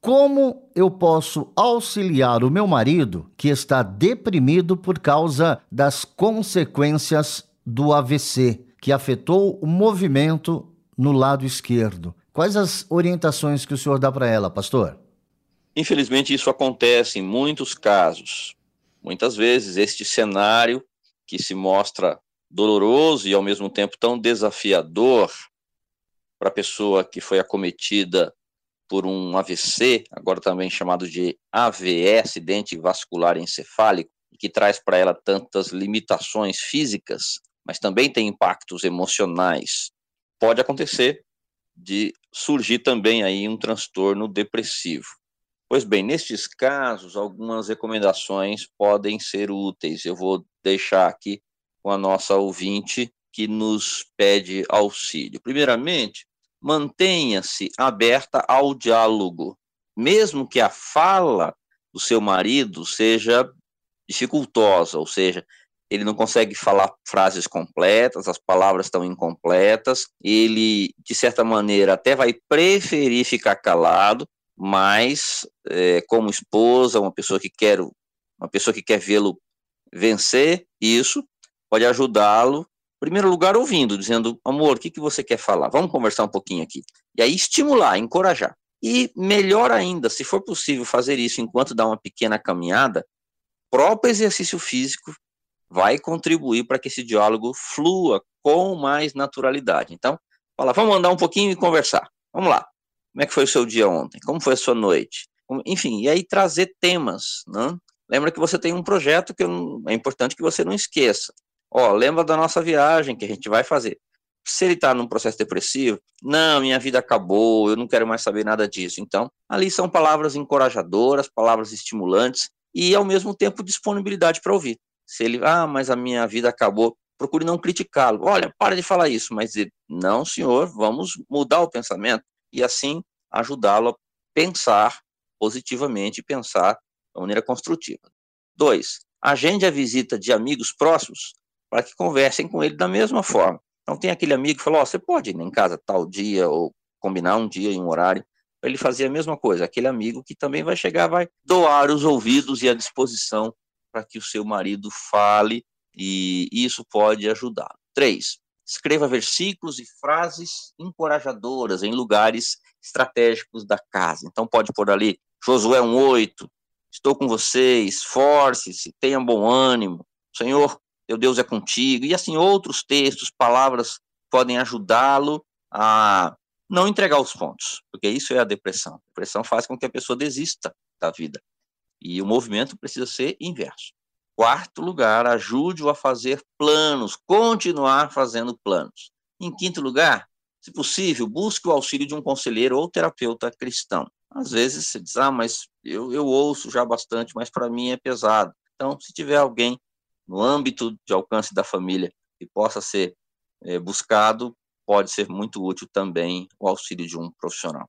como eu posso auxiliar o meu marido que está deprimido por causa das consequências do AVC, que afetou o movimento no lado esquerdo? Quais as orientações que o senhor dá para ela, pastor? Infelizmente, isso acontece em muitos casos. Muitas vezes, este cenário que se mostra doloroso e ao mesmo tempo tão desafiador para a pessoa que foi acometida por um AVC, agora também chamado de AVE, acidente vascular encefálico, que traz para ela tantas limitações físicas, mas também tem impactos emocionais. Pode acontecer de surgir também aí um transtorno depressivo. Pois bem, nestes casos, algumas recomendações podem ser úteis. Eu vou deixar aqui com a nossa ouvinte que nos pede auxílio. Primeiramente, mantenha-se aberta ao diálogo, mesmo que a fala do seu marido seja dificultosa, ou seja, ele não consegue falar frases completas, as palavras estão incompletas, ele, de certa maneira, até vai preferir ficar calado, mas é, como esposa, uma pessoa que quer, uma pessoa que quer vê-lo vencer isso, pode ajudá-lo primeiro lugar, ouvindo, dizendo, amor, o que, que você quer falar? Vamos conversar um pouquinho aqui. E aí estimular, encorajar. E melhor ainda, se for possível fazer isso enquanto dá uma pequena caminhada, próprio exercício físico vai contribuir para que esse diálogo flua com mais naturalidade. Então, fala, vamos andar um pouquinho e conversar. Vamos lá. Como é que foi o seu dia ontem? Como foi a sua noite? Enfim, e aí trazer temas, né? Lembra que você tem um projeto que é importante que você não esqueça. Ó, lembra da nossa viagem que a gente vai fazer. Se ele está num processo depressivo, não, minha vida acabou, eu não quero mais saber nada disso. Então, ali são palavras encorajadoras, palavras estimulantes e, ao mesmo tempo, disponibilidade para ouvir. Se ele, ah, mas a minha vida acabou, procure não criticá-lo. Olha, para de falar isso, mas dizer, não, senhor, vamos mudar o pensamento e assim ajudá-lo a pensar positivamente, pensar de maneira construtiva. Dois, agende a visita de amigos próximos para que conversem com ele da mesma forma. Então tem aquele amigo que falou, oh, você pode ir em casa tal dia, ou combinar um dia e um horário, para ele fazer a mesma coisa. Aquele amigo que também vai chegar, vai doar os ouvidos e a disposição para que o seu marido fale, e isso pode ajudar. Três, escreva versículos e frases encorajadoras em lugares estratégicos da casa. Então pode pôr ali, Josué 1,8, estou com vocês, esforce-se, tenha bom ânimo, Senhor teu Deus é contigo, e assim outros textos, palavras podem ajudá-lo a não entregar os pontos, porque isso é a depressão. A depressão faz com que a pessoa desista da vida. E o movimento precisa ser inverso. Quarto lugar, ajude-o a fazer planos, continuar fazendo planos. Em quinto lugar, se possível, busque o auxílio de um conselheiro ou terapeuta cristão. Às vezes você diz, ah, mas eu, eu ouço já bastante, mas para mim é pesado. Então, se tiver alguém no âmbito de alcance da família e possa ser é, buscado, pode ser muito útil também o auxílio de um profissional.